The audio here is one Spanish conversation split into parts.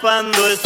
cuando estoy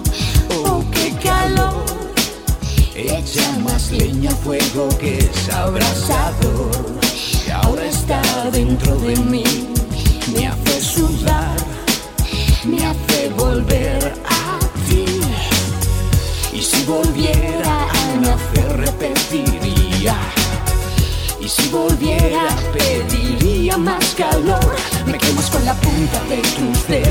Calor. Echa más leña fuego que es abrasador. que ahora está dentro de mí. Me hace sudar, Me hace volver a ti. y si volviera a nacer repetiría. Y si volviera pediría más calor. Me quemas con la punta de tus dedos.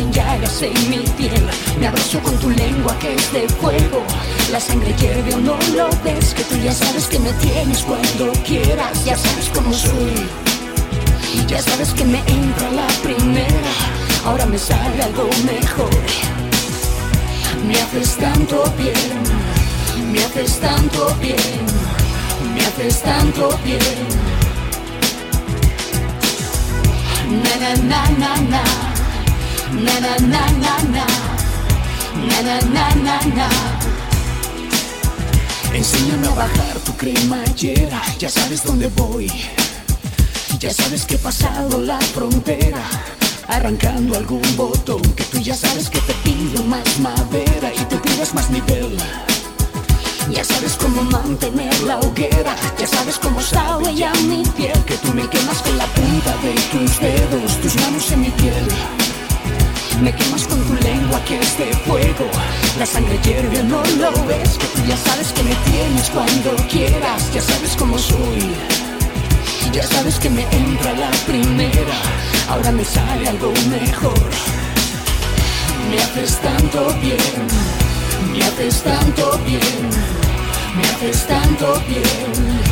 Hacen llagas en mi piel. Me abrazo con tu lengua que es de fuego. La sangre hierve o no lo ves. Que tú ya sabes que me tienes cuando quieras. Ya sabes cómo soy. Ya sabes que me entra la primera. Ahora me sale algo mejor. Me haces tanto bien. Me haces tanto bien. Me haces tanto bien. Na na na na na. Na na na na na. Na na na na. Enséñame a bajar tu cremallera, ya sabes dónde voy. Ya sabes que he pasado la frontera. Arrancando algún botón que tú ya sabes que te pido más madera y te pidas más nivel. Ya sabes cómo mantener la hoguera. Ya sabes cómo está huella mi piel. Que tú me quemas con Me quemas con tu lengua que es de fuego. La sangre hierve, no lo ves. Que tú ya sabes que me tienes cuando quieras. Ya sabes cómo soy. Ya sabes que me entra la primera. Ahora me sale algo mejor. Me haces tanto bien. Me haces tanto bien. Me haces tanto bien.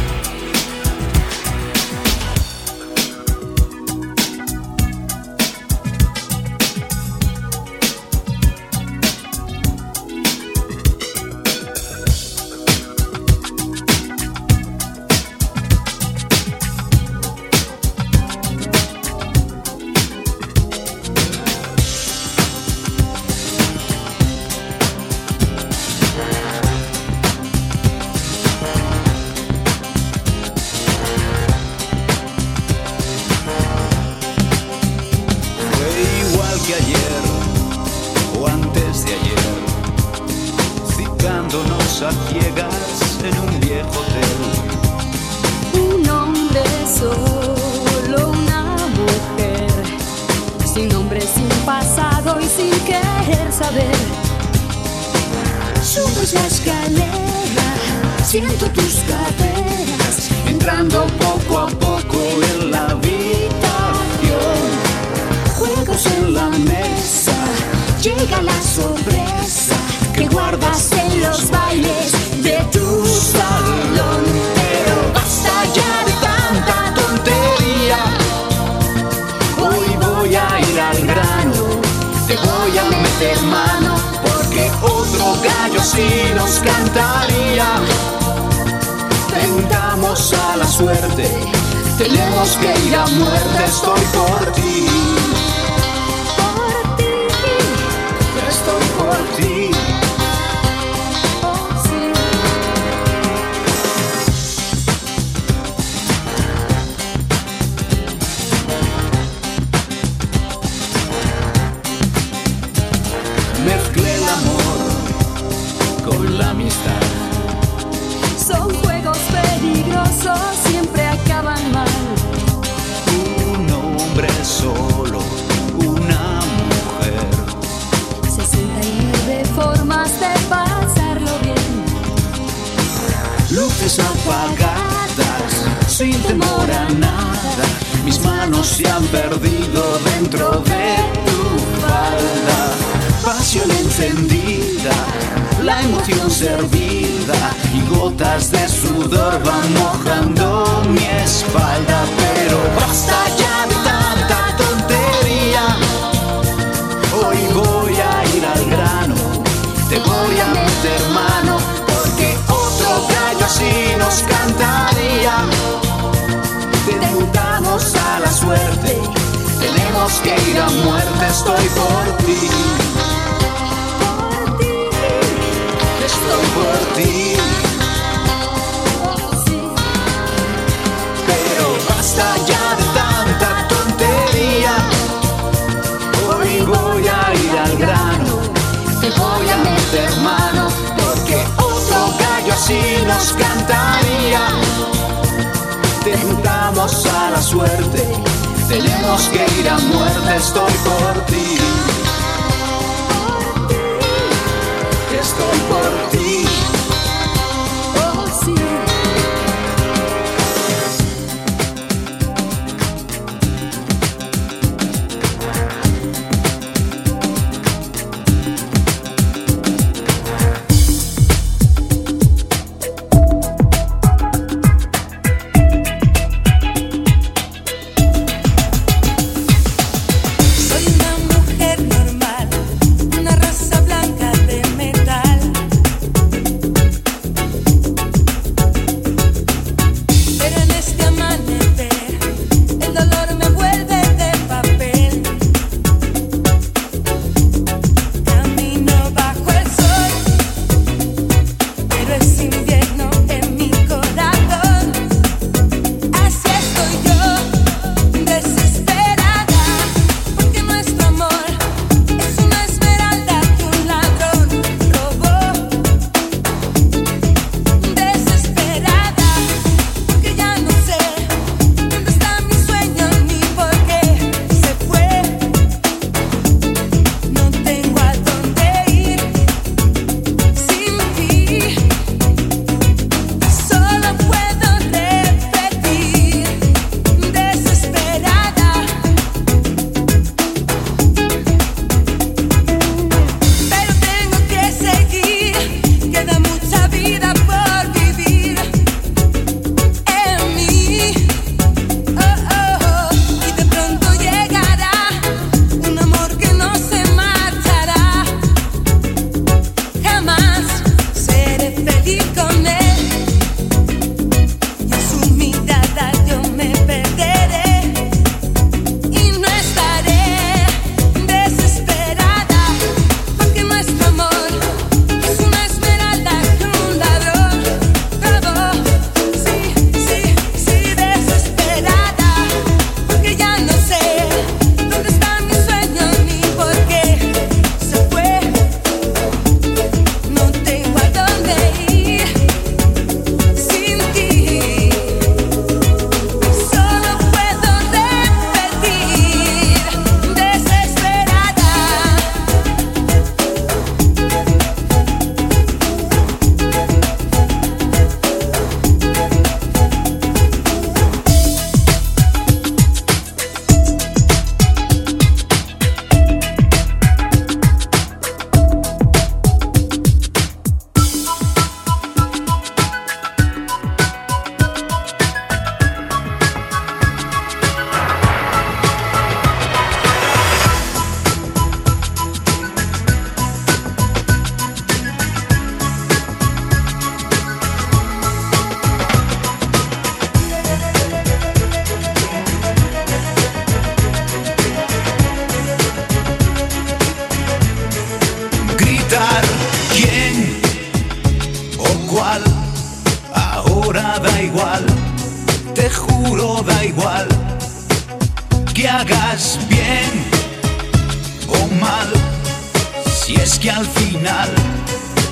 Nos cantaría. Tentamos a la suerte, tenemos que ir a muerte, estoy por ti, valora nada. Mis manos se han perdido dentro de tu falda. Pasión encendida, la emoción servida y gotas de sudor van mojando mi espalda. Pero basta ya de tanta tontería. Hoy voy a ir al grano, te voy a meter mano porque otro gallo así nos cantaría tenemos que ir a muerte, estoy por ti. Estoy por ti. Pero basta ya de tanta tontería. Hoy voy a ir al grano. Te voy a meter mano. Porque otro gallo así nos cantaría. Tentamos a la suerte. Tenemos que ir a muerte. Estoy por ti. Estoy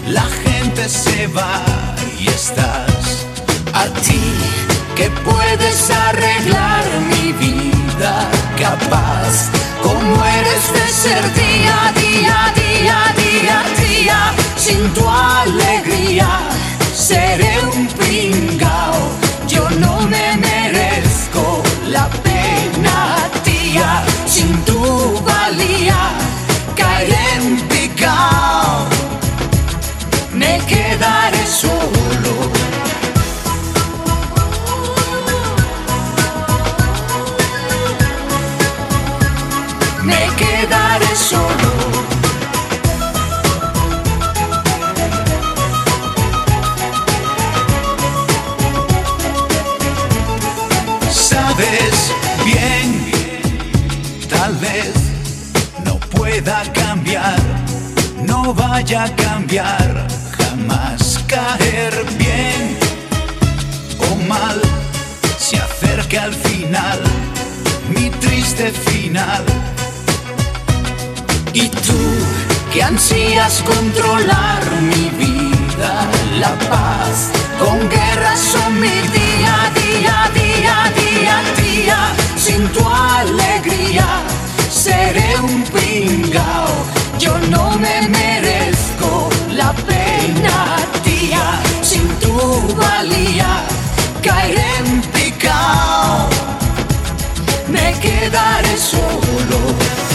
la gente se va y estás a ti que puedes arreglar mi vida capaz como eres de ser día día día día día sin tu alegría seré un pringao. Yo no me merezco la pena tía sin tu valía caeré en picao. me quedaré solo. Me quedaré solo. Sabes bien, tal vez no pueda cambiar, no vaya a cambiar caer bien o mal. Se acerca al final, mi triste final. Y tú que ansías controlar mi vida, la paz, con guerras son mi día, día, día, día, día, sin tu alegría seré un pringao, yo no me merezco la pena, sin tu valía caeré en picao, me quedaré solo.